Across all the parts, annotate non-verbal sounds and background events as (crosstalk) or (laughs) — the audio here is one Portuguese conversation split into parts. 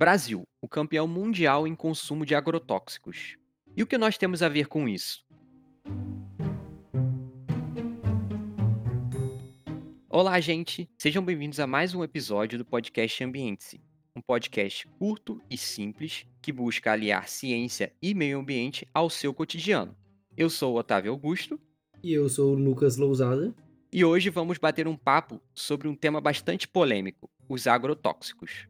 Brasil, o campeão mundial em consumo de agrotóxicos. E o que nós temos a ver com isso? Olá, gente! Sejam bem-vindos a mais um episódio do podcast Ambiente-se, um podcast curto e simples que busca aliar ciência e meio ambiente ao seu cotidiano. Eu sou o Otávio Augusto. E eu sou o Lucas Lousada. E hoje vamos bater um papo sobre um tema bastante polêmico: os agrotóxicos.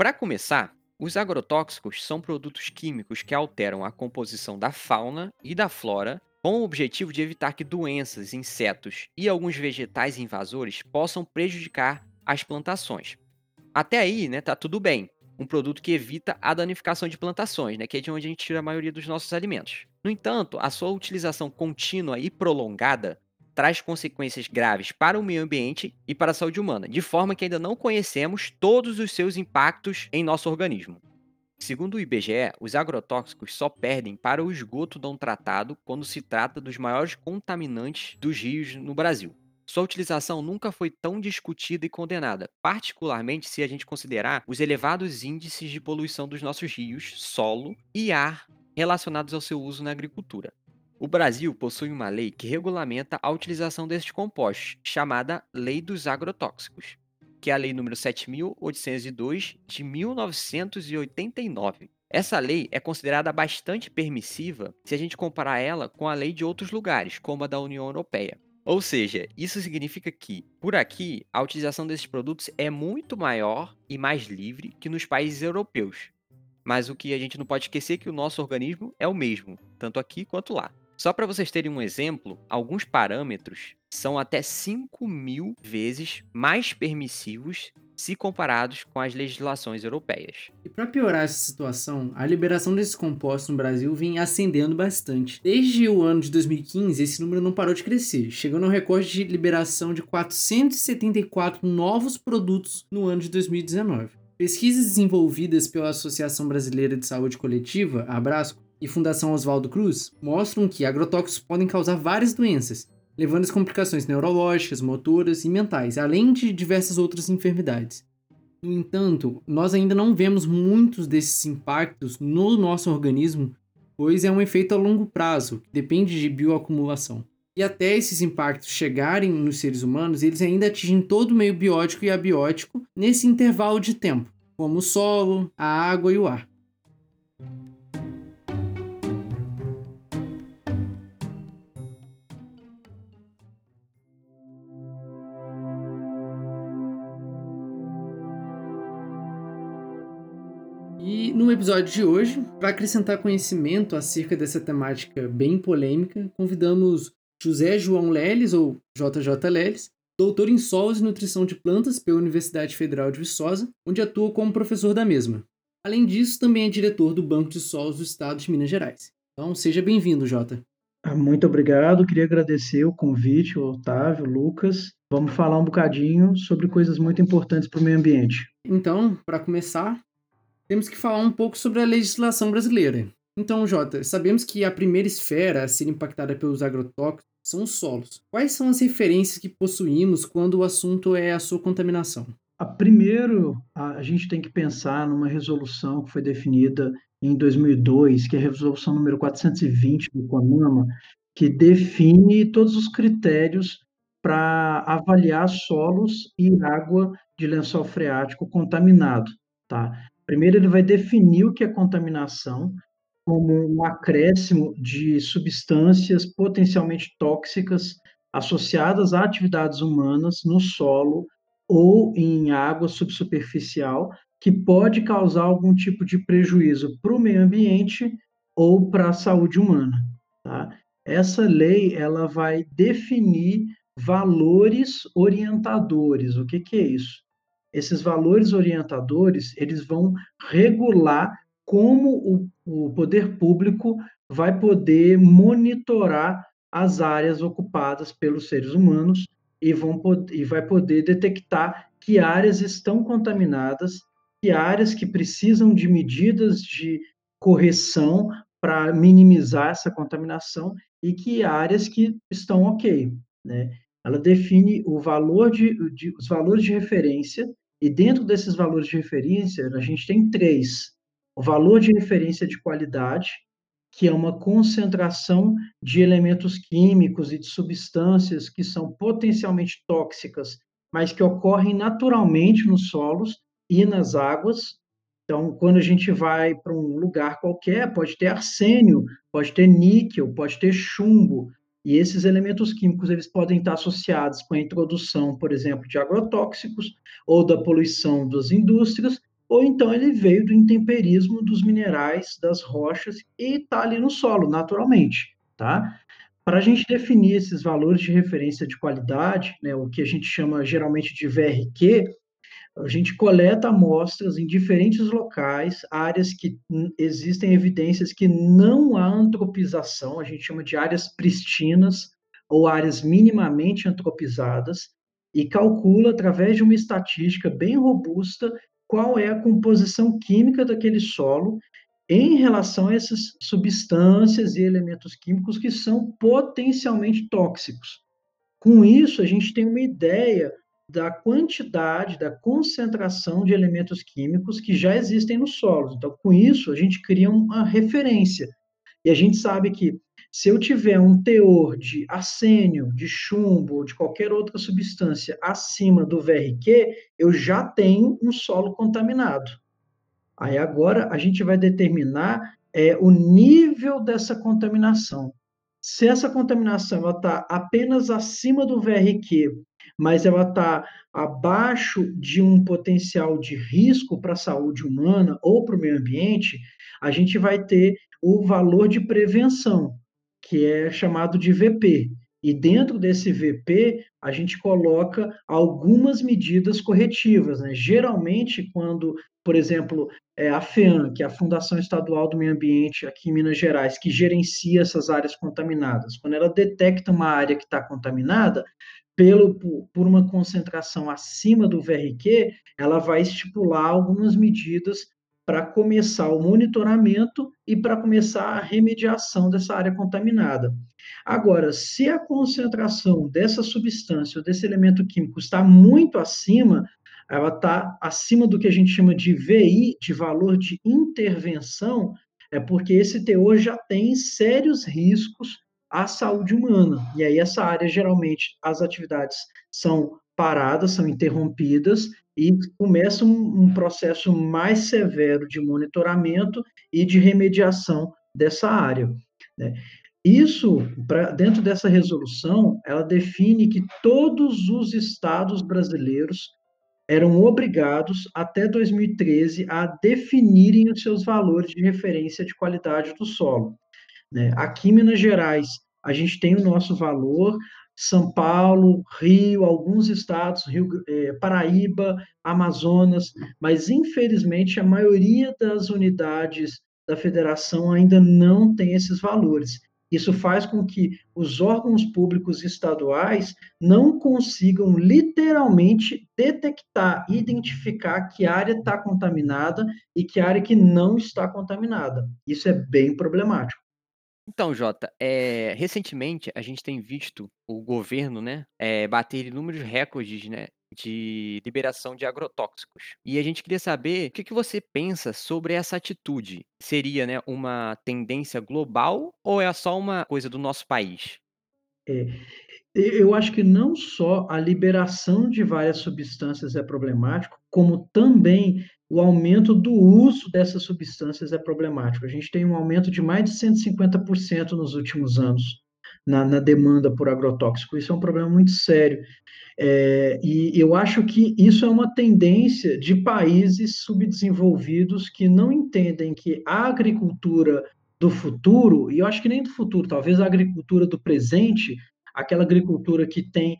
Para começar, os agrotóxicos são produtos químicos que alteram a composição da fauna e da flora com o objetivo de evitar que doenças, insetos e alguns vegetais invasores possam prejudicar as plantações. Até aí, né, tá tudo bem. Um produto que evita a danificação de plantações, né, que é de onde a gente tira a maioria dos nossos alimentos. No entanto, a sua utilização contínua e prolongada traz consequências graves para o meio ambiente e para a saúde humana, de forma que ainda não conhecemos todos os seus impactos em nosso organismo. Segundo o IBGE, os agrotóxicos só perdem para o esgoto não tratado quando se trata dos maiores contaminantes dos rios no Brasil. Sua utilização nunca foi tão discutida e condenada, particularmente se a gente considerar os elevados índices de poluição dos nossos rios, solo e ar relacionados ao seu uso na agricultura. O Brasil possui uma lei que regulamenta a utilização desses compostos, chamada Lei dos Agrotóxicos, que é a Lei nº 7.802 de 1989. Essa lei é considerada bastante permissiva se a gente comparar ela com a lei de outros lugares, como a da União Europeia. Ou seja, isso significa que, por aqui, a utilização desses produtos é muito maior e mais livre que nos países europeus. Mas o que a gente não pode esquecer é que o nosso organismo é o mesmo, tanto aqui quanto lá. Só para vocês terem um exemplo, alguns parâmetros são até 5 mil vezes mais permissivos se comparados com as legislações europeias. E para piorar essa situação, a liberação desses compostos no Brasil vem ascendendo bastante. Desde o ano de 2015, esse número não parou de crescer, chegando ao recorde de liberação de 474 novos produtos no ano de 2019. Pesquisas desenvolvidas pela Associação Brasileira de Saúde Coletiva, Abrasco, e Fundação Oswaldo Cruz mostram que agrotóxicos podem causar várias doenças, levando às complicações neurológicas, motoras e mentais, além de diversas outras enfermidades. No entanto, nós ainda não vemos muitos desses impactos no nosso organismo, pois é um efeito a longo prazo, que depende de bioacumulação. E até esses impactos chegarem nos seres humanos, eles ainda atingem todo o meio biótico e abiótico nesse intervalo de tempo, como o solo, a água e o ar. No episódio de hoje, para acrescentar conhecimento acerca dessa temática bem polêmica, convidamos José João Leles, ou JJ Leles, doutor em solos e nutrição de plantas pela Universidade Federal de Viçosa, onde atua como professor da mesma. Além disso, também é diretor do Banco de Solos do Estado de Minas Gerais. Então, seja bem-vindo, Jota. Ah, muito obrigado. Queria agradecer o convite, o Otávio, o Lucas. Vamos falar um bocadinho sobre coisas muito importantes para o meio ambiente. Então, para começar, temos que falar um pouco sobre a legislação brasileira. Então, Jota, sabemos que a primeira esfera a ser impactada pelos agrotóxicos são os solos. Quais são as referências que possuímos quando o assunto é a sua contaminação? A primeiro, a gente tem que pensar numa resolução que foi definida em 2002, que é a resolução número 420 do CONAMA, que define todos os critérios para avaliar solos e água de lençol freático contaminado, tá? Primeiro, ele vai definir o que é contaminação como um acréscimo de substâncias potencialmente tóxicas associadas a atividades humanas no solo ou em água subsuperficial, que pode causar algum tipo de prejuízo para o meio ambiente ou para a saúde humana. Tá? Essa lei ela vai definir valores orientadores. O que, que é isso? Esses valores orientadores, eles vão regular como o, o poder público vai poder monitorar as áreas ocupadas pelos seres humanos e, vão, e vai poder detectar que áreas estão contaminadas, que áreas que precisam de medidas de correção para minimizar essa contaminação e que áreas que estão ok. Né? ela define o valor de, de, os valores de referência, e dentro desses valores de referência, a gente tem três. O valor de referência de qualidade, que é uma concentração de elementos químicos e de substâncias que são potencialmente tóxicas, mas que ocorrem naturalmente nos solos e nas águas. Então, quando a gente vai para um lugar qualquer, pode ter arsênio, pode ter níquel, pode ter chumbo, e esses elementos químicos eles podem estar associados com a introdução, por exemplo, de agrotóxicos ou da poluição das indústrias, ou então ele veio do intemperismo dos minerais, das rochas e está ali no solo, naturalmente, tá? Para a gente definir esses valores de referência de qualidade, né, o que a gente chama geralmente de VRQ, a gente coleta amostras em diferentes locais, áreas que existem evidências que não há antropização, a gente chama de áreas pristinas ou áreas minimamente antropizadas, e calcula através de uma estatística bem robusta qual é a composição química daquele solo em relação a essas substâncias e elementos químicos que são potencialmente tóxicos. Com isso, a gente tem uma ideia da quantidade, da concentração de elementos químicos que já existem nos solos. Então, com isso, a gente cria uma referência. E a gente sabe que se eu tiver um teor de arsênio, de chumbo, de qualquer outra substância acima do VRQ, eu já tenho um solo contaminado. Aí agora a gente vai determinar é, o nível dessa contaminação. Se essa contaminação está apenas acima do VRQ mas ela está abaixo de um potencial de risco para a saúde humana ou para o meio ambiente, a gente vai ter o valor de prevenção, que é chamado de VP. E dentro desse VP, a gente coloca algumas medidas corretivas. Né? Geralmente, quando, por exemplo, é a FEAM, que é a Fundação Estadual do Meio Ambiente aqui em Minas Gerais, que gerencia essas áreas contaminadas, quando ela detecta uma área que está contaminada, pelo, por uma concentração acima do VRQ, ela vai estipular algumas medidas para começar o monitoramento e para começar a remediação dessa área contaminada. Agora, se a concentração dessa substância ou desse elemento químico está muito acima, ela está acima do que a gente chama de VI, de valor de intervenção, é porque esse teor já tem sérios riscos à saúde humana. E aí, essa área, geralmente, as atividades são paradas, são interrompidas e começa um, um processo mais severo de monitoramento e de remediação dessa área. Né? Isso, pra, dentro dessa resolução, ela define que todos os estados brasileiros eram obrigados, até 2013, a definirem os seus valores de referência de qualidade do solo. Né? Aqui em Minas Gerais, a gente tem o nosso valor, São Paulo, Rio, alguns estados, Rio, é, Paraíba, Amazonas, mas infelizmente a maioria das unidades da federação ainda não tem esses valores. Isso faz com que os órgãos públicos estaduais não consigam literalmente detectar, identificar que área está contaminada e que área que não está contaminada. Isso é bem problemático. Então, Jota, eh, recentemente a gente tem visto o governo, né, eh, bater inúmeros recordes, né, de liberação de agrotóxicos. E a gente queria saber o que que você pensa sobre essa atitude. Seria, né, uma tendência global ou é só uma coisa do nosso país? É, eu acho que não só a liberação de várias substâncias é problemático, como também o aumento do uso dessas substâncias é problemático. A gente tem um aumento de mais de 150% nos últimos anos na, na, demanda por agrotóxico. Isso é um problema muito sério. É, e eu acho que isso é uma tendência de países subdesenvolvidos que não entendem que a agricultura do futuro, e eu acho que nem do futuro, talvez a agricultura do presente, aquela agricultura que tem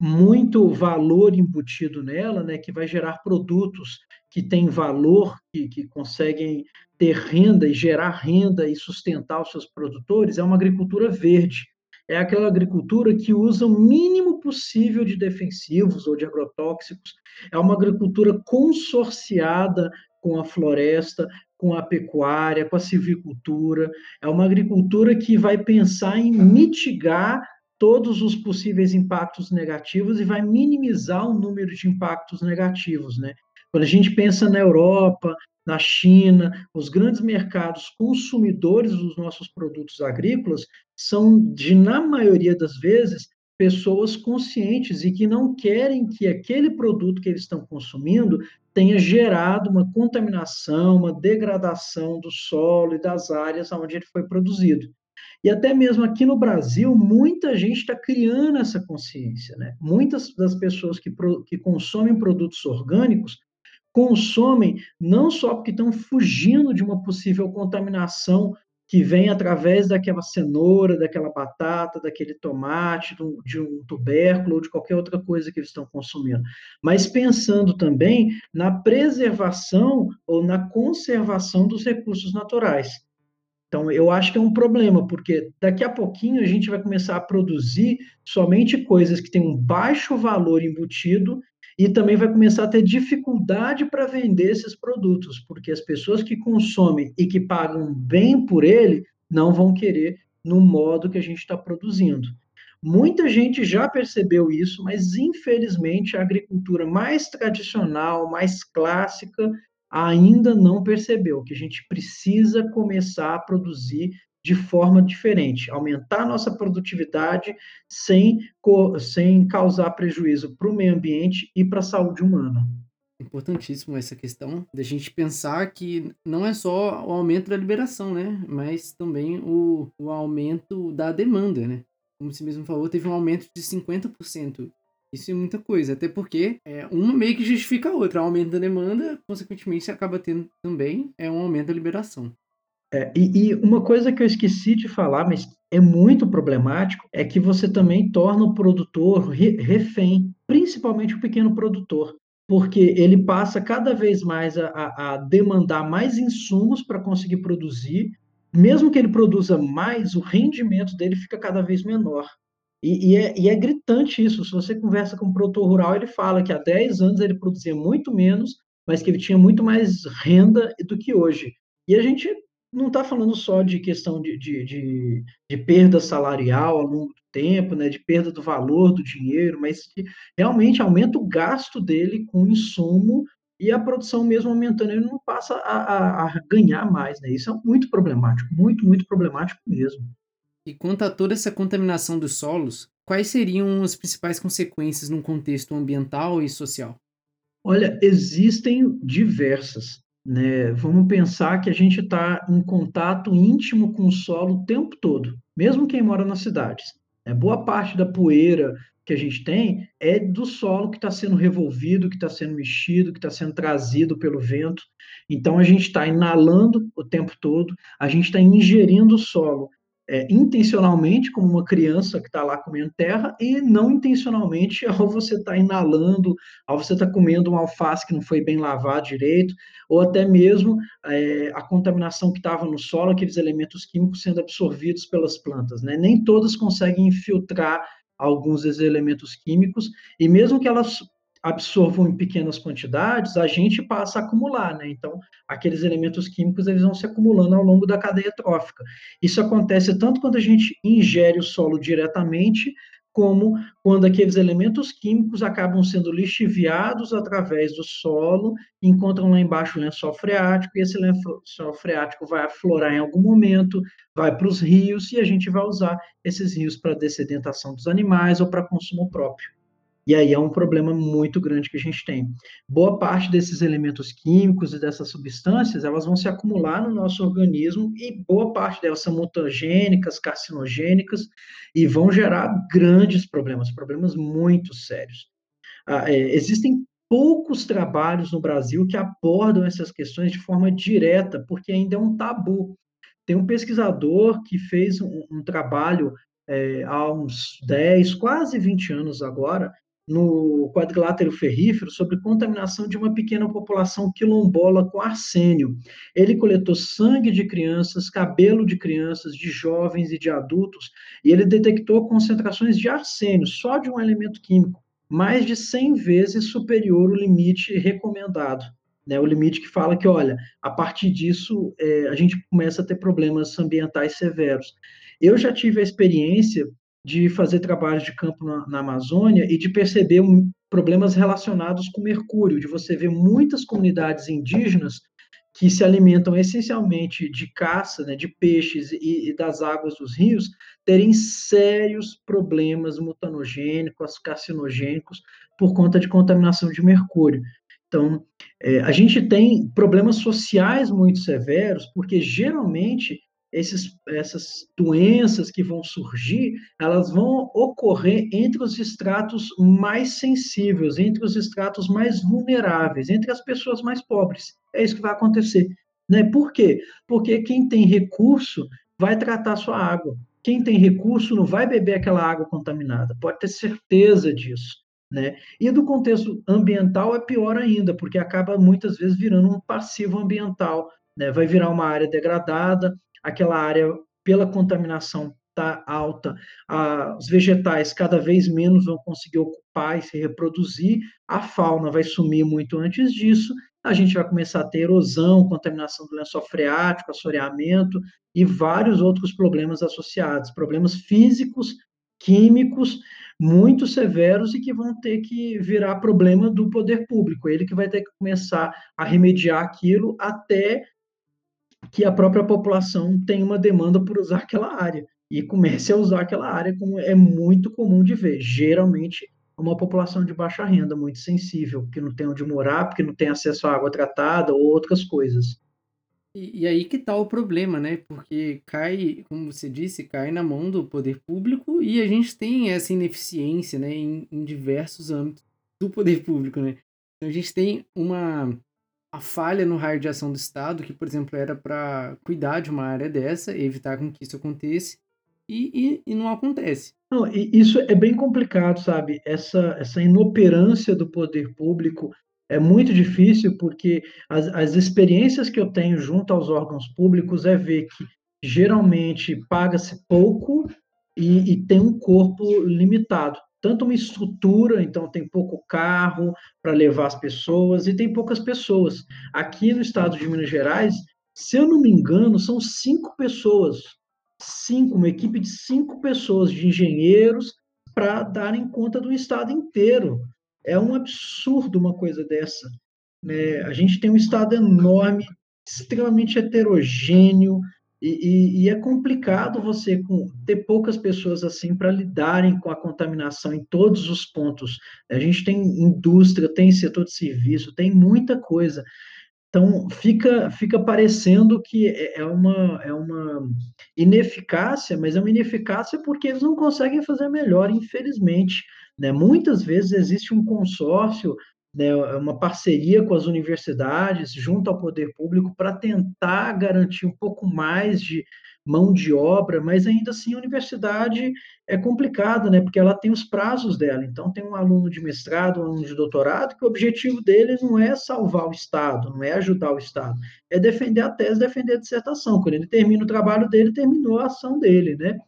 muito valor embutido nela, né, que vai gerar produtos que têm valor, que, que conseguem ter renda e gerar renda e sustentar os seus produtores, é uma agricultura verde. É aquela agricultura que usa o mínimo possível de defensivos ou de agrotóxicos. É uma agricultura consorciada com a floresta, com a pecuária, com a silvicultura. É uma agricultura que vai pensar em mitigar todos os possíveis impactos negativos e vai minimizar o número de impactos negativos, né? Quando a gente pensa na Europa, na China, os grandes mercados consumidores dos nossos produtos agrícolas são, de, na maioria das vezes, pessoas conscientes e que não querem que aquele produto que eles estão consumindo tenha gerado uma contaminação, uma degradação do solo e das áreas onde ele foi produzido. E até mesmo aqui no Brasil, muita gente está criando essa consciência. Né? Muitas das pessoas que, que consomem produtos orgânicos consomem não só porque estão fugindo de uma possível contaminação que vem através daquela cenoura, daquela batata, daquele tomate, de um tubérculo ou de qualquer outra coisa que eles estão consumindo, mas pensando também na preservação ou na conservação dos recursos naturais. Então, eu acho que é um problema, porque daqui a pouquinho a gente vai começar a produzir somente coisas que têm um baixo valor embutido e também vai começar a ter dificuldade para vender esses produtos, porque as pessoas que consomem e que pagam bem por ele não vão querer no modo que a gente está produzindo. Muita gente já percebeu isso, mas infelizmente a agricultura mais tradicional, mais clássica, ainda não percebeu que a gente precisa começar a produzir de forma diferente, aumentar a nossa produtividade sem, sem causar prejuízo para o meio ambiente e para a saúde humana. Importantíssimo essa questão da gente pensar que não é só o aumento da liberação, né? Mas também o, o aumento da demanda, né? Como você mesmo falou, teve um aumento de 50% isso é muita coisa, até porque é, uma meio que justifica a outra. O aumento da demanda, consequentemente, acaba tendo também é um aumento da liberação. É, e, e, uma coisa que eu esqueci de falar, mas é muito problemático, é que você também torna o produtor refém, principalmente o pequeno produtor, porque ele passa cada vez mais a, a, a demandar mais insumos para conseguir produzir. Mesmo que ele produza mais, o rendimento dele fica cada vez menor. E, e, é, e, é, gritante isso. Se você conversa com um produtor rural, ele fala que há 10 anos ele produzia muito menos, mas que ele tinha muito mais renda do que hoje. E a gente não está falando só de questão de, de, de, de, perda salarial ao longo do tempo, né, de perda do valor do dinheiro, mas que realmente aumenta o gasto dele com insumo e a produção mesmo aumentando, ele não passa a, a, a ganhar mais. Né? Isso é muito problemático, muito, muito problemático mesmo. E quanto a toda essa contaminação dos solos, quais seriam as principais consequências no contexto ambiental e social? Olha, existem diversas. Né? Vamos pensar que a gente está em contato íntimo com o solo o tempo todo, mesmo quem mora nas cidades. É, boa parte da poeira que a gente tem é do solo que está sendo revolvido, que está sendo mexido, que está sendo trazido pelo vento. Então a gente está inalando o tempo todo, a gente está ingerindo o solo é, intencionalmente, como uma criança que está lá comendo terra, e não intencionalmente (laughs) ao você estar tá inalando, ao você estar tá comendo um alface que não foi bem lavado direito, ou até mesmo é, a contaminação que estava no solo, aqueles elementos químicos sendo absorvidos pelas plantas. Né? Nem todas conseguem infiltrar alguns desses elementos químicos, e mesmo que elas absorvam em pequenas quantidades, a gente passa a acumular, né? Então, aqueles elementos químicos eles vão se acumulando ao longo da cadeia trófica. Isso acontece tanto quando a gente ingere o solo diretamente, como quando aqueles elementos químicos acabam sendo lixiviados através do solo, encontram lá embaixo o lençol freático, e esse lençol freático vai aflorar em algum momento, vai para os rios, e a gente vai usar esses rios para dessedentação dos animais ou para consumo próprio. E aí é um problema muito grande que a gente tem. Boa parte desses elementos químicos e dessas substâncias, elas vão se acumular no nosso organismo e boa parte delas são mutagênicas, carcinogênicas e vão gerar grandes problemas, problemas muito sérios. Ah, é, existem poucos trabalhos no Brasil que abordam essas questões de forma direta, porque ainda é um tabu. Tem um pesquisador que fez um, um trabalho é, há uns 10, quase 20 anos agora, no quadrilátero ferrífero sobre contaminação de uma pequena população quilombola com arsênio. Ele coletou sangue de crianças, cabelo de crianças, de jovens e de adultos, e ele detectou concentrações de arsênio, só de um elemento químico, mais de 100 vezes superior ao limite recomendado. Né, o limite que fala que, olha, a partir disso é, a gente começa a ter problemas ambientais severos. Eu já tive a experiência de fazer trabalhos de campo na, na Amazônia e de perceber um, problemas relacionados com mercúrio, de você ver muitas comunidades indígenas que se alimentam essencialmente de caça, né, de peixes e, e, das águas dos rios, terem sérios problemas mutanogênicos, carcinogênicos, por conta de contaminação de mercúrio. Então, é, a gente tem problemas sociais muito severos, porque geralmente esses, essas doenças que vão surgir, elas vão ocorrer entre os estratos mais sensíveis, entre os estratos mais vulneráveis, entre as pessoas mais pobres. É isso que vai acontecer. Né? Por quê? Porque quem tem recurso vai tratar sua água. Quem tem recurso não vai beber aquela água contaminada, pode ter certeza disso. Né? E do contexto ambiental é pior ainda, porque acaba muitas vezes virando um passivo ambiental, né? vai virar uma área degradada, aquela área, pela contaminação está alta, os vegetais cada vez menos vão conseguir ocupar e se reproduzir, a fauna vai sumir muito antes disso, a gente vai começar a ter erosão, contaminação do lençol freático, assoreamento e vários outros problemas associados, problemas físicos, químicos, muito severos e que vão ter que virar problema do poder público, ele que vai ter que começar a remediar aquilo até que a própria população tem uma demanda por usar aquela área e comece a usar aquela área como é muito comum de ver. Geralmente, uma população de baixa renda, muito sensível, que não tem onde morar, porque não tem acesso à água tratada ou outras coisas. E, e, aí que tá o problema, né? Porque cai, como você disse, cai na mão do poder público e a gente tem essa ineficiência, né, em, em diversos âmbitos do poder público, né? Então a gente tem uma a falha no raio de ação do Estado, que, por exemplo, era para cuidar de uma área dessa, evitar com que isso aconteça, e, e, e não acontece. Não, isso é bem complicado, sabe? Essa, essa inoperância do poder público é muito difícil, porque as, as experiências que eu tenho junto aos órgãos públicos é ver que geralmente paga-se pouco e, e tem um corpo limitado tanto uma estrutura, então tem pouco carro para levar as pessoas e tem poucas pessoas. Aqui no estado de Minas Gerais, se eu não me engano, são cinco pessoas, cinco, uma equipe de cinco pessoas de engenheiros para darem conta do estado inteiro. É um absurdo uma coisa dessa. Né? A gente tem um estado enorme, extremamente heterogêneo, e, e, e, é complicado você ter poucas pessoas assim para lidarem com a contaminação em todos os pontos. A gente tem indústria, tem setor de serviço, tem muita coisa. Então, fica, fica parecendo que é, é uma, é uma ineficácia, mas é uma ineficácia porque eles não conseguem fazer melhor, infelizmente. Né? Muitas vezes existe um consórcio né, é uma parceria com as universidades, junto ao poder público, para tentar garantir um pouco mais de mão de obra, mas ainda assim a universidade é complicada, né, porque ela tem os prazos dela. Então, tem um aluno de mestrado, um aluno de doutorado, que o objetivo dele não é salvar o Estado, não é ajudar o Estado, é defender a tese, defender a dissertação. Quando ele termina o trabalho dele, terminou a ação dele, né?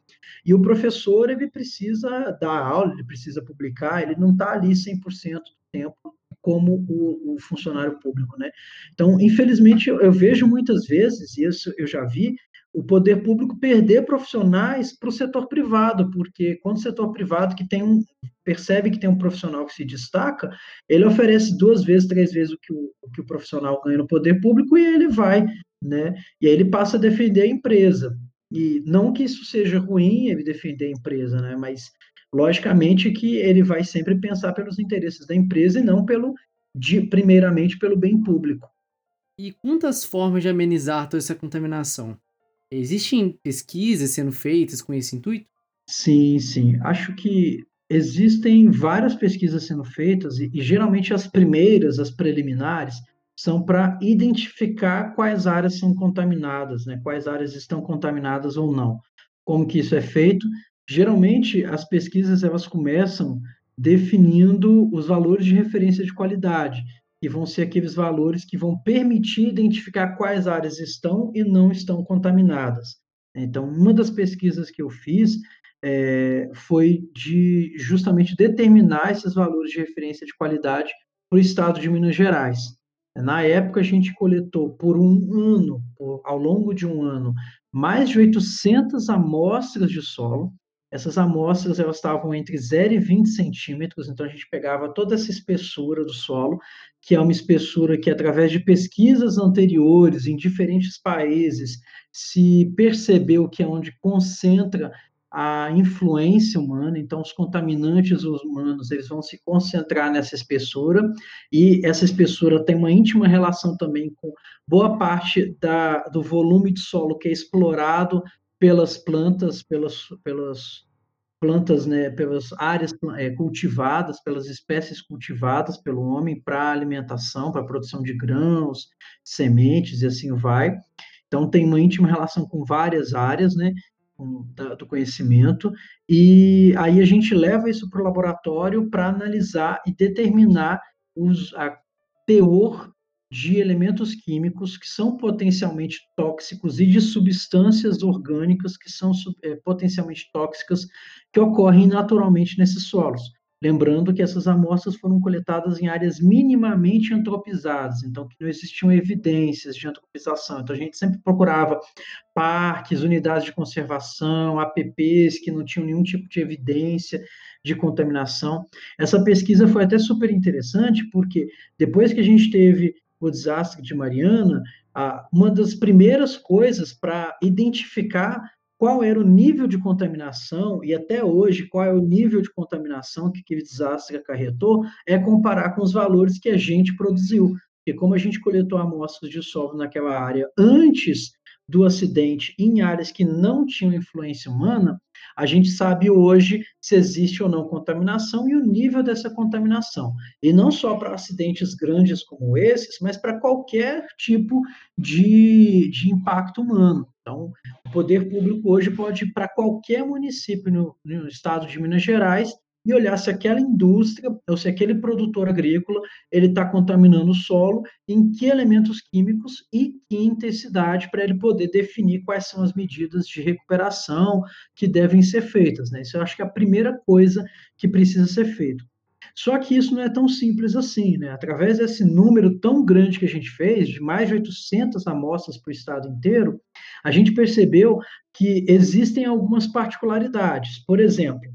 E o professor, ele precisa dar aula, ele precisa publicar, ele não está ali 100% do tempo como o, o, funcionário público, né? Então, infelizmente, eu, eu vejo muitas vezes, e isso eu já vi, o poder público perder profissionais para o setor privado, porque quando o setor privado que tem um percebe que tem um profissional que se destaca, ele oferece duas vezes, três vezes o que o, o que o profissional ganha no poder público e ele vai, né? E aí ele passa a defender a empresa. E não que isso seja ruim, ele defender a empresa, né? Mas logicamente que ele vai sempre pensar pelos interesses da empresa e não pelo de, primeiramente pelo bem público. E quantas formas de amenizar toda essa contaminação? Existem pesquisas sendo feitas com esse intuito? Sim, sim. Acho que existem várias pesquisas sendo feitas e, e geralmente as primeiras, as preliminares, são para identificar quais áreas são contaminadas, né? Quais áreas estão contaminadas ou não. Como que isso é feito? Geralmente, as pesquisas elas começam definindo os valores de referência de qualidade, que vão ser aqueles valores que vão permitir identificar quais áreas estão e não estão contaminadas. Então, uma das pesquisas que eu fiz é, foi de justamente determinar esses valores de referência de qualidade para o estado de Minas Gerais. Na época, a gente coletou por um ano, ao longo de um ano, mais de 800 amostras de solo, essas amostras elas estavam entre 0 e 20 centímetros, então a gente pegava toda essa espessura do solo, que é uma espessura que, através de pesquisas anteriores em diferentes países, se percebeu que é onde concentra a influência humana, então os contaminantes humanos eles vão se concentrar nessa espessura e essa espessura tem uma íntima relação também com boa parte da, do volume de solo que é explorado pelas plantas, pelas, pelas plantas, né, pelas áreas é, cultivadas, pelas espécies cultivadas pelo homem para alimentação, para produção de grãos, sementes e assim vai. Então tem uma íntima relação com várias áreas, né? do conhecimento, e aí a gente leva isso para o laboratório para analisar e determinar os, a teor de elementos químicos que são potencialmente tóxicos e de substâncias orgânicas que são é, potencialmente tóxicas que ocorrem naturalmente nesses solos. Lembrando que essas amostras foram coletadas em áreas minimamente antropizadas, então que não existiam evidências de antropização. Então a gente sempre procurava parques, unidades de conservação, APPs que não tinham nenhum tipo de evidência de contaminação. Essa pesquisa foi até super interessante, porque depois que a gente teve o desastre de Mariana, uma das primeiras coisas para identificar qual era o nível de contaminação e até hoje qual é o nível de contaminação que aquele desastre acarretou, é comparar com os valores que a gente produziu. Porque como a gente coletou amostras de solo naquela área antes do acidente em áreas que não tinham influência humana, a gente sabe hoje se existe ou não contaminação e o nível dessa contaminação. E não só para acidentes grandes como esses, mas para qualquer tipo de, de impacto humano. Então, o poder público hoje pode ir para qualquer município no, no estado de Minas Gerais e olhar se aquela indústria ou se aquele produtor agrícola ele está contaminando o solo, em que elementos químicos e que intensidade para ele poder definir quais são as medidas de recuperação que devem ser feitas. Né? Isso eu acho que é a primeira coisa que precisa ser feito. Só que isso não é tão simples assim, né? Através desse número tão grande que a gente fez, de mais de 800 amostras para o estado inteiro, a gente percebeu que existem algumas particularidades. Por exemplo,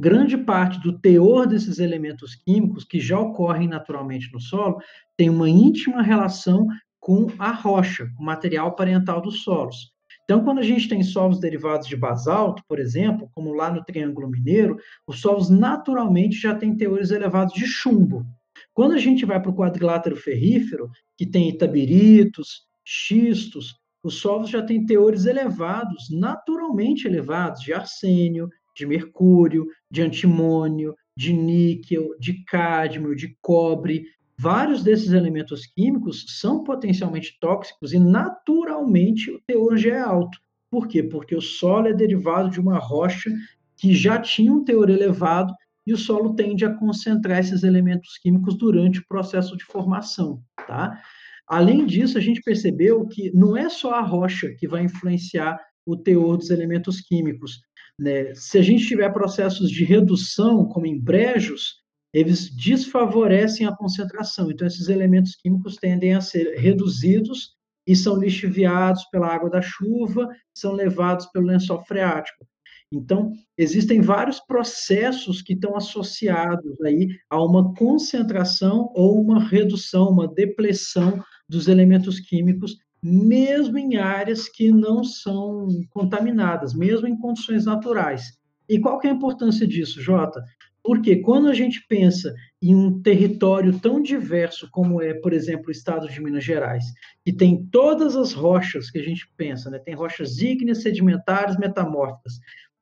grande parte do teor desses elementos químicos que já ocorrem naturalmente no solo tem uma íntima relação com a rocha, o material parental dos solos. Então, quando a gente tem solos derivados de basalto, por exemplo, como lá no Triângulo Mineiro, os solos naturalmente já têm teores elevados de chumbo. Quando a gente vai para o quadrilátero ferrífero, que tem itabiritos, xistos, os solos já têm teores elevados, naturalmente elevados, de arsênio, de mercúrio, de antimônio, de níquel, de cádmio, de cobre. Vários desses elementos químicos são potencialmente tóxicos e naturalmente o teor já é alto. Por quê? Porque o solo é derivado de uma rocha que já tinha um teor elevado e o solo tende a concentrar esses elementos químicos durante o processo de formação, tá? Além disso, a gente percebeu que não é só a rocha que vai influenciar o teor dos elementos químicos. Né? Se a gente tiver processos de redução, como em brejos, eles desfavorecem a concentração. Então, esses elementos químicos tendem a ser reduzidos e são lixiviados pela água da chuva, são levados pelo lençol freático. Então, existem vários processos que estão associados aí a uma concentração ou uma redução, uma depressão dos elementos químicos mesmo em áreas que não são contaminadas, mesmo em condições naturais. E qual que é a importância disso, Jota? Porque quando a gente pensa em um território tão diverso como é, por exemplo, o estado de Minas Gerais, que tem todas as rochas que a gente pensa, né? tem rochas ígneas, sedimentares, metamórficas,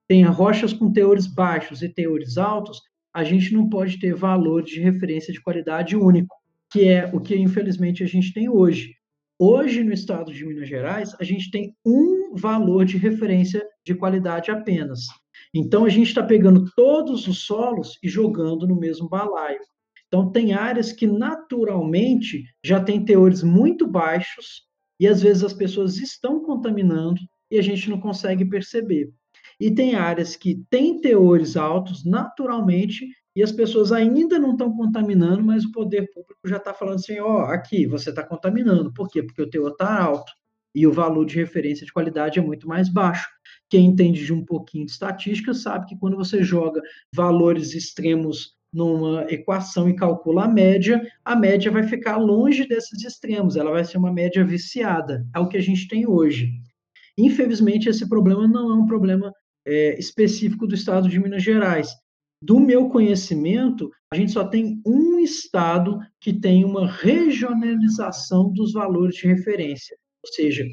tem rochas com teores baixos e teores altos, a gente não pode ter valor de referência de qualidade único, que é o que infelizmente a gente tem hoje. Hoje, no estado de Minas Gerais, a gente tem um valor de referência de qualidade apenas. Então, a gente está pegando todos os solos e jogando no mesmo balaio. Então, tem áreas que naturalmente já têm teores muito baixos e às vezes as pessoas estão contaminando e a gente não consegue perceber. E tem áreas que têm teores altos naturalmente e as pessoas ainda não estão contaminando, mas o poder público já está falando assim, ó, oh, aqui, você está contaminando. Por quê? Porque o teor está alto e o valor de referência de qualidade é muito mais baixo. quem entende de um pouquinho de estatística sabe que quando você joga valores extremos numa equação e calcula a média, a média vai ficar longe desses extremos, ela vai ser uma média viciada, é o que a gente tem hoje. Infelizmente, esse problema não é um problema é, específico do estado de Minas Gerais. Do meu conhecimento, a gente só tem um estado que tem uma regionalização dos valores de referência, ou seja,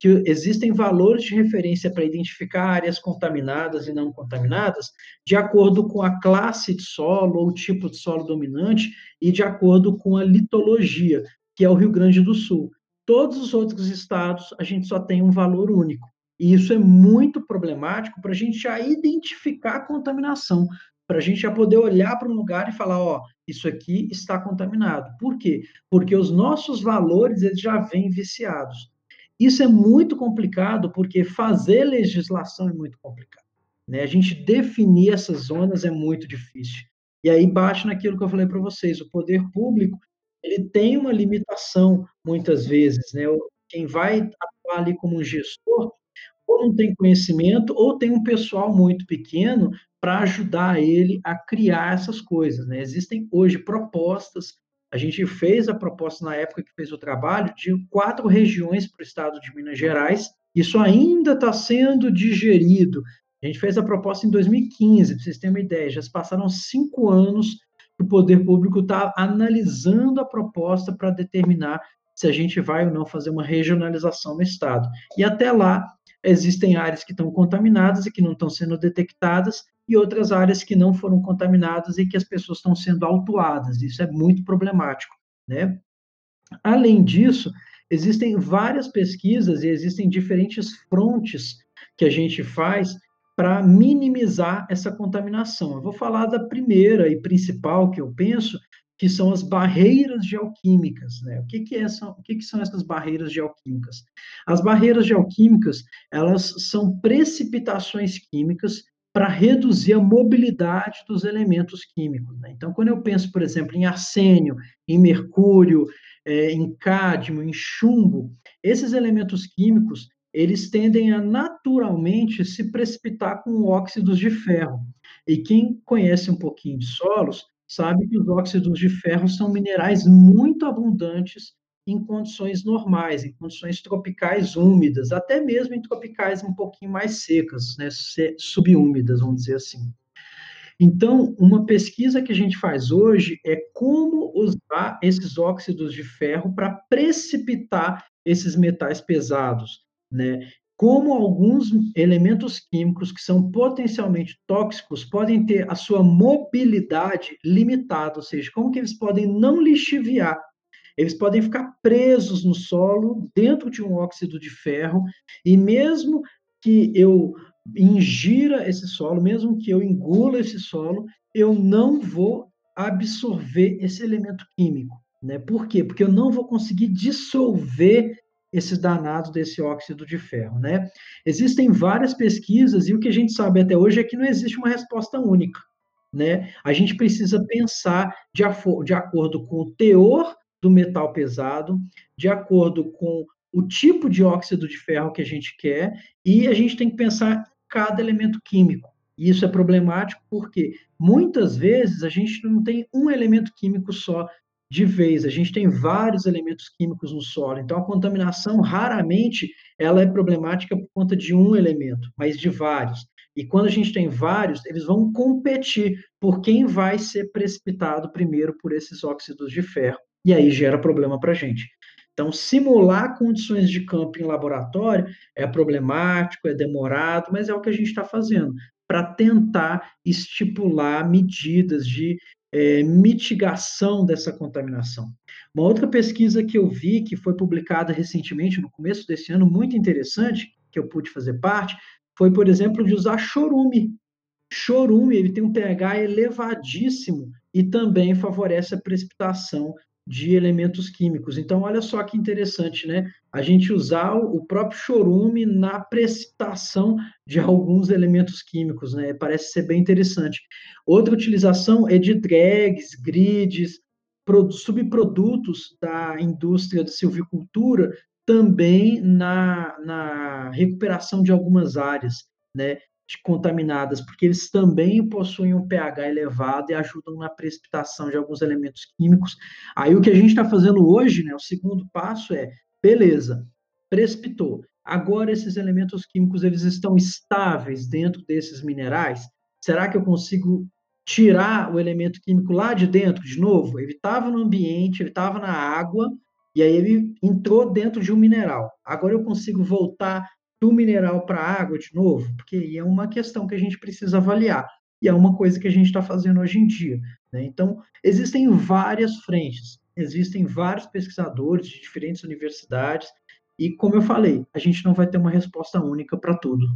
que existem valores de referência para identificar áreas contaminadas e não contaminadas, de acordo com a classe de solo ou tipo de solo dominante e de acordo com a litologia, que é o Rio Grande do Sul. Todos os outros estados, a gente só tem um valor único. E isso é muito problemático para a gente já identificar a contaminação, para a gente já poder olhar para um lugar e falar, ó, isso aqui está contaminado. Por quê? Porque os nossos valores eles já vêm viciados. Isso é muito complicado porque fazer legislação é muito complicado. Né? A gente definir essas zonas é muito difícil. E aí bate naquilo que eu falei para vocês, o poder público ele tem uma limitação muitas vezes, né? Quem vai atuar ali como um gestor ou não tem conhecimento ou tem um pessoal muito pequeno para ajudar ele a criar essas coisas, né? Existem hoje propostas a gente fez a proposta na época que fez o trabalho de quatro regiões para o estado de Minas Gerais. Isso ainda está sendo digerido. A gente fez a proposta em 2015, para vocês terem uma ideia. Já se passaram cinco anos que o poder público está analisando a proposta para determinar se a gente vai ou não fazer uma regionalização no estado. E até lá, existem áreas que estão contaminadas e que não estão sendo detectadas, e outras áreas que não foram contaminadas e que as pessoas estão sendo autuadas. Isso é muito problemático, né? Além disso, existem várias pesquisas e existem diferentes frontes que a gente faz para minimizar essa contaminação. Eu vou falar da primeira e principal que eu penso, que são as barreiras geoquímicas. Né? O, que, que, é, são, o que, que são essas barreiras geoquímicas? As barreiras geoquímicas, elas são precipitações químicas para reduzir a mobilidade dos elementos químicos. Né? Então, quando eu penso, por exemplo, em arsênio, em mercúrio, é, em cádmio, em chumbo, esses elementos químicos, eles tendem a naturalmente se precipitar com óxidos de ferro. E quem conhece um pouquinho de solos, sabe que os óxidos de ferro são minerais muito abundantes em condições normais, em condições tropicais úmidas, até mesmo em tropicais um pouquinho mais secas, né, subúmidas, vamos dizer assim. Então, uma pesquisa que a gente faz hoje é como usar esses óxidos de ferro para precipitar esses metais pesados, né? Como alguns elementos químicos que são potencialmente tóxicos podem ter a sua mobilidade limitada, ou seja, como que eles podem não lixiviar. Eles podem ficar presos no solo dentro de um óxido de ferro e mesmo que eu ingira esse solo, mesmo que eu engula esse solo, eu não vou absorver esse elemento químico. Né? Por quê? Porque eu não vou conseguir dissolver esses danados desse óxido de ferro, né? Existem várias pesquisas e o que a gente sabe até hoje é que não existe uma resposta única, né? A gente precisa pensar de, de acordo com o teor do metal pesado, de acordo com o tipo de óxido de ferro que a gente quer e a gente tem que pensar cada elemento químico. E isso é problemático porque muitas vezes a gente não tem um elemento químico só de vez. A gente tem vários elementos químicos no solo, então a contaminação raramente ela é problemática por conta de um elemento, mas de vários. E quando a gente tem vários, eles vão competir por quem vai ser precipitado primeiro por esses óxidos de ferro. E aí gera problema para a gente. Então, simular condições de campo em laboratório é problemático, é demorado, mas é o que a gente está fazendo para tentar estipular medidas de é, mitigação dessa contaminação. Uma outra pesquisa que eu vi, que foi publicada recentemente, no começo desse ano, muito interessante, que eu pude fazer parte, foi, por exemplo, de usar chorume. Chorume, ele tem um pH elevadíssimo e também favorece a precipitação de elementos químicos. Então, olha só que interessante, né? A gente usar o próprio chorume na precipitação de alguns elementos químicos, né? Parece ser bem interessante. Outra utilização é de drags, grids, subprodutos da indústria de silvicultura, também na, na recuperação de algumas áreas. né, contaminadas, porque eles também possuem um pH elevado e ajudam na precipitação de alguns elementos químicos. Aí o que a gente está fazendo hoje, né, o segundo passo é, beleza, precipitou. Agora esses elementos químicos eles estão estáveis dentro desses minerais? Será que eu consigo tirar o elemento químico lá de dentro de novo? Ele estava no ambiente, ele estava na água, e aí ele entrou dentro de um mineral. Agora eu consigo voltar do mineral para a água de novo? Porque aí é uma questão que a gente precisa avaliar. E é uma coisa que a gente está fazendo hoje em dia. Né? Então, existem várias frentes, existem vários pesquisadores de diferentes universidades, e como eu falei, a gente não vai ter uma resposta única para tudo.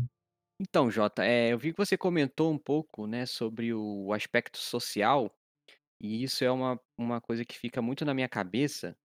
Então, Jota, eh, eu vi que você comentou um pouco, né, sobre o aspecto social, e isso é uma uma coisa que fica muito na minha cabeça,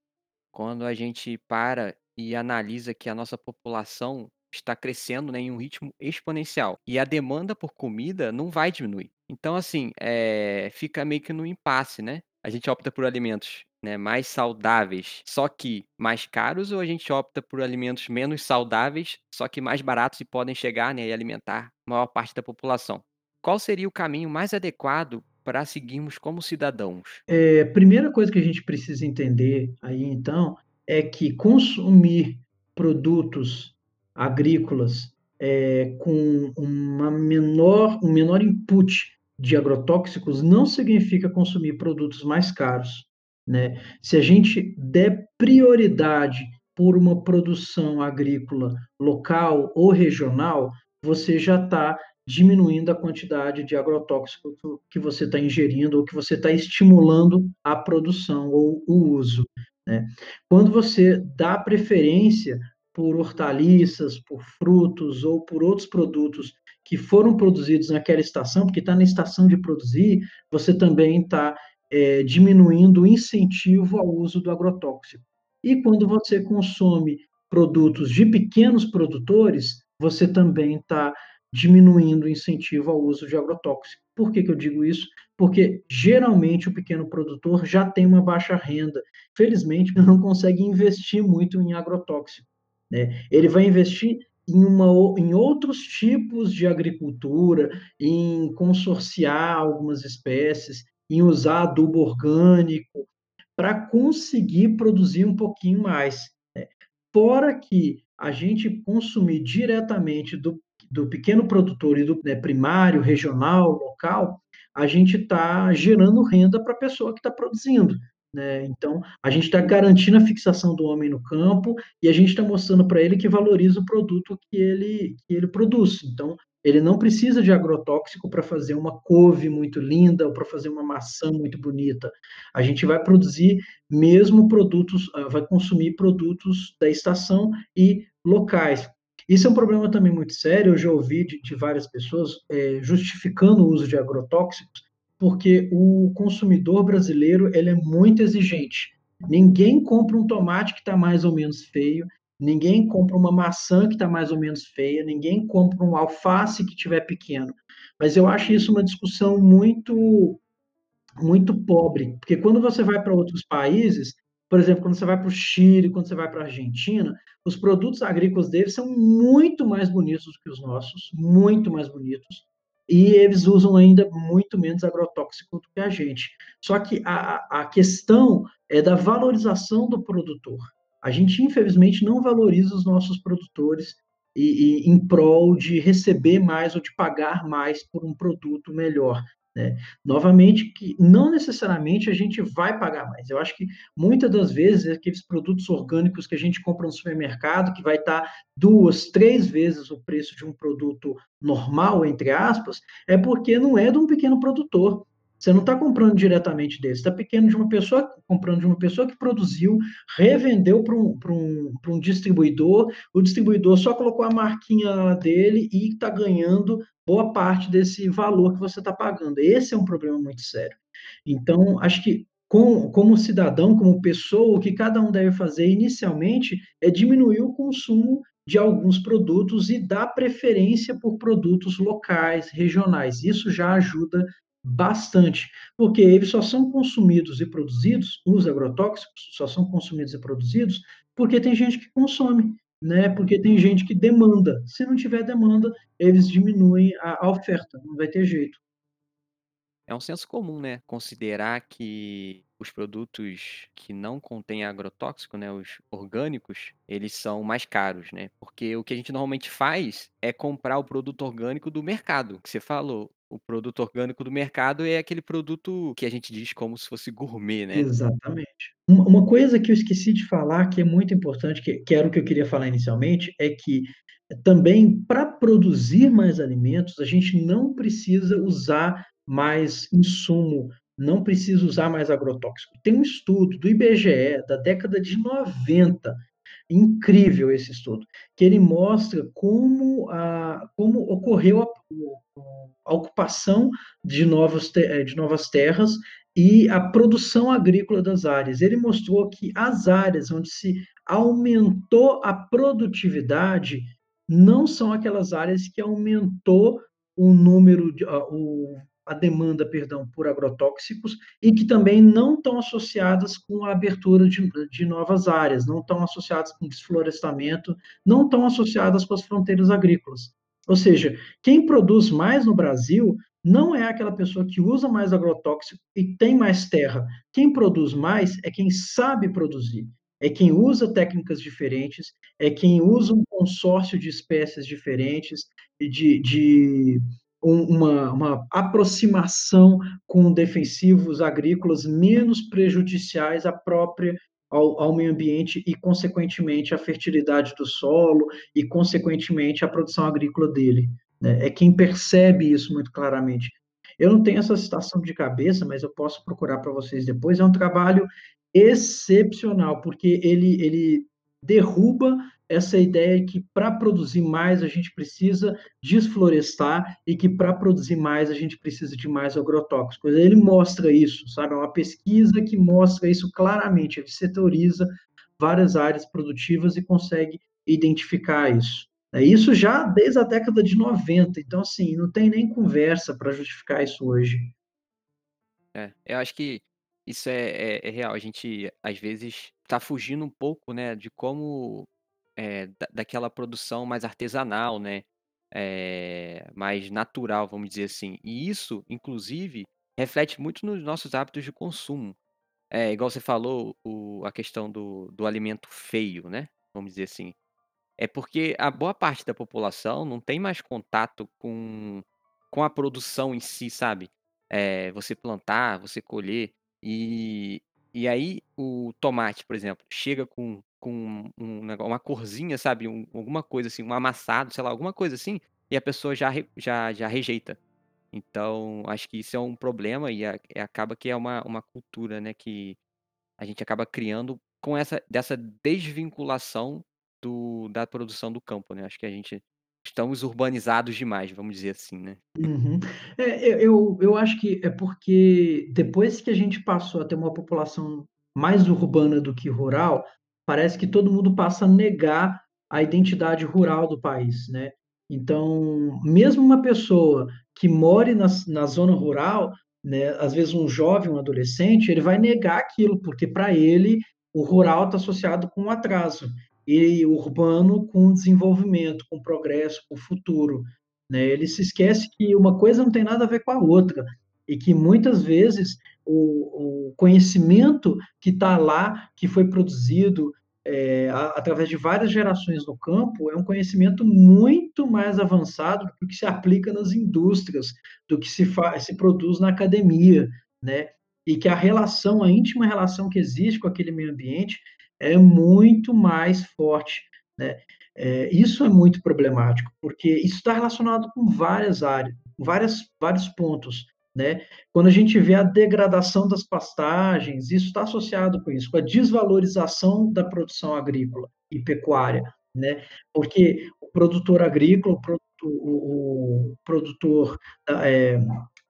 quando a gente para e analisa que a nossa população está crescendo, né, em um ritmo exponencial, e a demanda por comida não vai diminuir. Então, assim, eh, fica meio que no impasse, né. A gente opta por alimentos, né, mais saudáveis, só que mais caros, ou a gente opta por alimentos menos saudáveis, só que mais baratos e podem chegar, né, e alimentar a maior parte da população. Qual seria o caminho mais adequado para seguirmos como cidadãos? É, primeira coisa que a gente precisa entender aí, então, é que consumir produtos agrícolas é, com uma menor, um menor input de agrotóxicos não significa consumir produtos mais caros. Né? Se a gente der prioridade por uma produção agrícola local ou regional, você já está diminuindo a quantidade de agrotóxico que você está ingerindo ou que você está estimulando a produção ou o uso. Né? Quando você dá preferência por hortaliças, por frutos ou por outros produtos que foram produzidos naquela estação, porque está na estação de produzir, você também está é, diminuindo o incentivo ao uso do agrotóxico. E quando você consome produtos de pequenos produtores, você também está diminuindo o incentivo ao uso de agrotóxico. Por que, que eu digo isso? Porque geralmente o pequeno produtor já tem uma baixa renda, felizmente (laughs) não consegue investir muito em agrotóxico. Né? Ele vai investir em, uma, em outros tipos de agricultura, em consorciar algumas espécies, em usar adubo orgânico, para conseguir produzir um pouquinho mais. Né? Fora que a gente consumir diretamente do do pequeno produtor e do né, primário, regional, local, a gente está gerando renda para a pessoa que está produzindo. Né? Então, a gente está garantindo a fixação do homem no campo e a gente está mostrando para ele que valoriza o produto que ele, que ele produz. Então, ele não precisa de agrotóxico para fazer uma couve muito linda ou para fazer uma maçã muito bonita. A gente vai produzir mesmo produtos, ah, vai consumir produtos da estação e locais. Isso é um problema também muito sério, eu já ouvi de, de várias pessoas é, justificando o uso de agrotóxicos, porque o consumidor brasileiro ele é muito exigente. Ninguém compra um tomate que está mais ou menos feio, ninguém compra uma maçã que está mais ou menos feia, ninguém compra um alface que tiver pequeno. Mas eu acho isso uma discussão muito muito pobre, porque quando você vai para outros países, por exemplo, quando você vai para o Chile, quando você vai para a Argentina, os produtos agrícolas deles são muito mais bonitos do que os nossos, muito mais bonitos, e eles usam ainda muito menos agrotóxico do que a gente. Só que a, a questão é da valorização do produtor. A gente, infelizmente, não valoriza os nossos produtores e, e, em prol de receber mais ou de pagar mais por um produto melhor. Né? Novamente, que não necessariamente a gente vai pagar mais. Eu acho que muitas das vezes aqueles produtos orgânicos que a gente compra no supermercado, que vai estar duas, três vezes o preço de um produto normal, entre aspas, é porque não é de um pequeno produtor. Você não está comprando diretamente dele, está pequeno de uma pessoa, comprando de uma pessoa que produziu, revendeu para um, um, um distribuidor, o distribuidor só colocou a marquinha dele e está ganhando boa parte desse valor que você está pagando. Esse é um problema muito sério. Então, acho que com, como cidadão, como pessoa, o que cada um deve fazer inicialmente é diminuir o consumo de alguns produtos e dar preferência por produtos locais, regionais. Isso já ajuda bastante, porque eles só são consumidos e produzidos, os agrotóxicos só são consumidos e produzidos porque tem gente que consome. Né, porque tem gente que demanda. Se não tiver demanda, eles diminuem a a oferta, não vai ter jeito. É um senso comum, né, considerar que os produtos que não contêm agrotóxico, né, os orgânicos, eles são mais caros, né, porque o que a gente normalmente faz é comprar o produto orgânico do mercado, que você falou. O produto orgânico do mercado é aquele produto que a gente diz como se fosse gourmet, né. Exatamente. Uma coisa que eu esqueci de falar, que é muito importante, que que era o que eu queria falar inicialmente, é que também para produzir mais alimentos, a gente não precisa usar mais insumo, não precisa usar mais agrotóxico. Tem um estudo do IBGE da década de 90, incrível esse estudo, que ele mostra como a como ocorreu a a ocupação de novos eh, de novas terras e a produção agrícola das áreas. Ele mostrou que as áreas onde se aumentou a produtividade, não são aquelas áreas que aumentou o número de a o a demanda, perdão, por agrotóxicos e que também não estão associadas com a abertura de de novas áreas, não estão associadas com desflorestamento, não estão associadas com as fronteiras agrícolas. Ou seja, quem produz mais no Brasil não é aquela pessoa que usa mais agrotóxico e tem mais terra. Quem produz mais é quem sabe produzir, é quem usa técnicas diferentes, é quem usa um consórcio de espécies diferentes e de de um uma uma aproximação com defensivos agrícolas menos prejudiciais à própria ao ao meio ambiente e, consequentemente, à fertilidade do solo e, consequentemente, à produção agrícola dele, né. É quem percebe isso muito claramente. Eu não tenho essa citação de cabeça, mas eu posso procurar para vocês depois. É um trabalho excepcional, porque ele ele derruba essa ideia que para produzir mais a gente precisa desflorestar e que para produzir mais a gente precisa de mais agrotóxicos. Ele mostra isso, sabe, é uma pesquisa que mostra isso claramente, ele setoriza várias áreas produtivas e consegue identificar isso. É isso já desde a década de 90, então assim, não tem nem conversa para justificar isso hoje. É, eu acho que isso é é é real, a gente às vezes tá fugindo um pouco, né, de como, eh, da daquela produção mais artesanal, né, eh, mais natural, vamos dizer assim. E isso, inclusive, reflete muito nos nossos hábitos de consumo. É, igual você falou, o a questão do do alimento feio, né, vamos dizer assim. É porque a boa parte da população não tem mais contato com com a produção em si, sabe. Eh, você plantar, você colher, e e aí o tomate, por exemplo, chega com com um uma corzinha, sabe, um alguma coisa assim, um amassado, sei lá, alguma coisa assim, e a pessoa já já já rejeita. Então, acho que isso é um problema e a e acaba que é uma uma cultura, né, que a gente acaba criando com essa dessa desvinculação do da produção do campo, né. Acho que a gente estamos urbanizados demais, vamos dizer assim, né. Uhum. É, eu eu acho que é porque depois que a gente passou a ter uma população mais urbana do que rural, parece que todo mundo passa a negar a identidade rural do país, né. Então, mesmo uma pessoa que more nas na zona rural, né, às vezes um jovem, um adolescente, ele vai negar aquilo, porque para ele o rural está associado com o atraso, e urbano com desenvolvimento, com progresso, com futuro, né. Ele se esquece que uma coisa não tem nada a ver com a outra, e que muitas vezes o o conhecimento que está lá, que foi produzido, eh, a através de várias gerações no campo, é um conhecimento muito mais avançado do que se aplica nas indústrias, do que se fa se produz na academia, né. E que a relação, a íntima relação que existe com aquele meio ambiente é muito mais forte, né. Eh, isso é muito problemático, porque isso está relacionado com várias áreas, várias vários pontos, né. Quando a gente vê a degradação das pastagens, isso está associado com isso, com a desvalorização da produção agrícola e pecuária, né. Porque o produtor agrícola, o o o produtor, eh,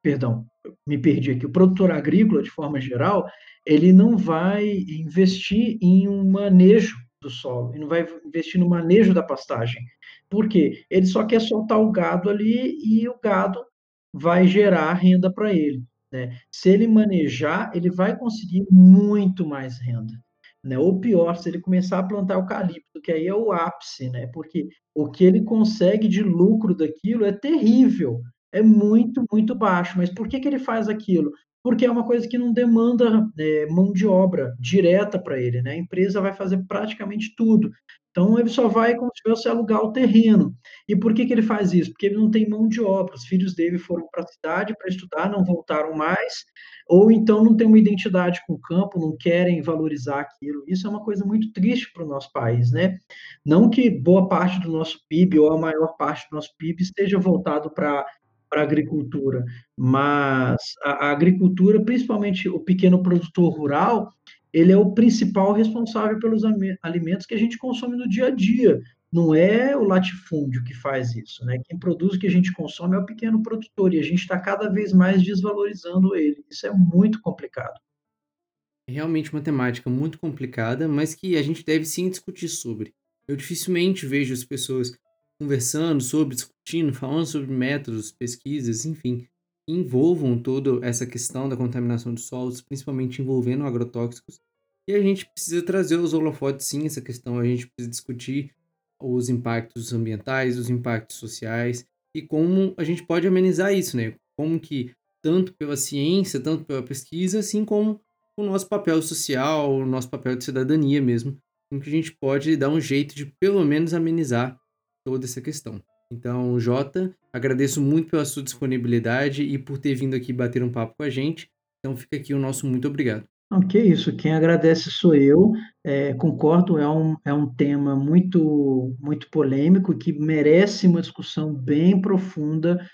perdão, me perdi aqui, o produtor agrícola, de forma geral, ele não vai investir em um manejo do solo, ele não vai investir no manejo da pastagem. Por quê? Ele só quer soltar o gado ali e o gado vai gerar renda para ele, né. Se ele manejar, ele vai conseguir muito mais renda, né, ou pior, se ele começar a plantar eucalipto, que aí é o ápice, né, porque o que ele consegue de lucro daquilo é terrível, é muito, muito baixo. Mas por que que ele faz aquilo? Porque é uma coisa que não demanda, eh, mão de obra direta para ele, né, a empresa vai fazer praticamente tudo. Então ele só vai como se fosse alugar o terreno. E por que que ele faz isso? Porque ele não tem mão de obra, os filhos dele foram para a cidade para estudar, não voltaram mais, ou então não tem uma identidade com o campo, não querem valorizar aquilo. Isso é uma coisa muito triste para o nosso país, né. Não que boa parte do nosso PIB ou a maior parte do nosso PIB esteja voltado para para a agricultura, mas a a agricultura, principalmente o pequeno produtor rural, ele é o principal responsável pelos alimentos que a gente consome no dia a dia, não é o latifúndio que faz isso, né, quem produz o que a gente consome é o pequeno produtor e a gente está cada vez mais desvalorizando ele, isso é muito complicado. Realmente uma temática muito complicada, mas que a gente deve sim discutir sobre. Eu dificilmente vejo as pessoas conversando sobre, discutindo, falando sobre métodos, pesquisas, enfim, que envolvam toda essa questão da contaminação de solos, principalmente envolvendo agrotóxicos. E a gente precisa trazer os holofotes sim, essa questão, a gente precisa discutir os impactos ambientais, os impactos sociais e como a gente pode amenizar isso, né? Como que tanto pela ciência, tanto pela pesquisa, assim como o nosso papel social, o nosso papel de cidadania mesmo, em que a gente pode dar um jeito de pelo menos amenizar toda essa questão. Então, Jota, agradeço muito pela sua disponibilidade e por ter vindo aqui bater um papo com a gente. Então, fica aqui o nosso muito obrigado. Não, que isso, quem agradece sou eu. É, concordo, é um, é um tema muito, muito polêmico que merece uma discussão bem profunda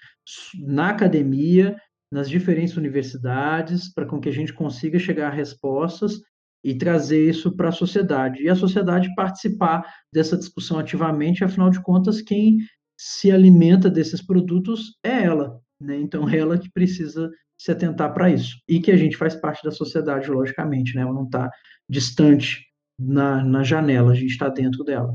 na academia, nas diferentes universidades, para com que a gente consiga chegar a respostas e trazer isso para a sociedade. E a sociedade participar dessa discussão ativamente, afinal de contas, quem se alimenta desses produtos é ela, né? Então, é ela que precisa se atentar para isso. E que a gente faz parte da sociedade, logicamente, né? Ela não está distante na, na janela, a gente está dentro dela.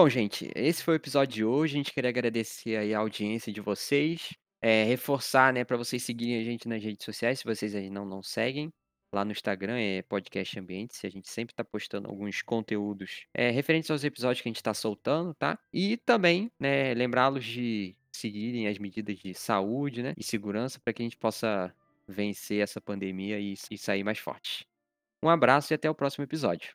Bom, gente, esse foi o episódio de hoje. A gente queria agradecer aí a audiência de vocês. É, reforçar, né, para vocês seguirem a gente nas redes sociais, se vocês aí não, não seguem. Lá no Instagram é Podcast Ambientes. A gente sempre está postando alguns conteúdos é, referentes aos episódios que a gente está soltando, tá? E também, né, lembrá-los de seguirem as medidas de saúde, né, e segurança para que a gente possa vencer essa pandemia e, e sair mais forte. Um abraço e até o próximo episódio.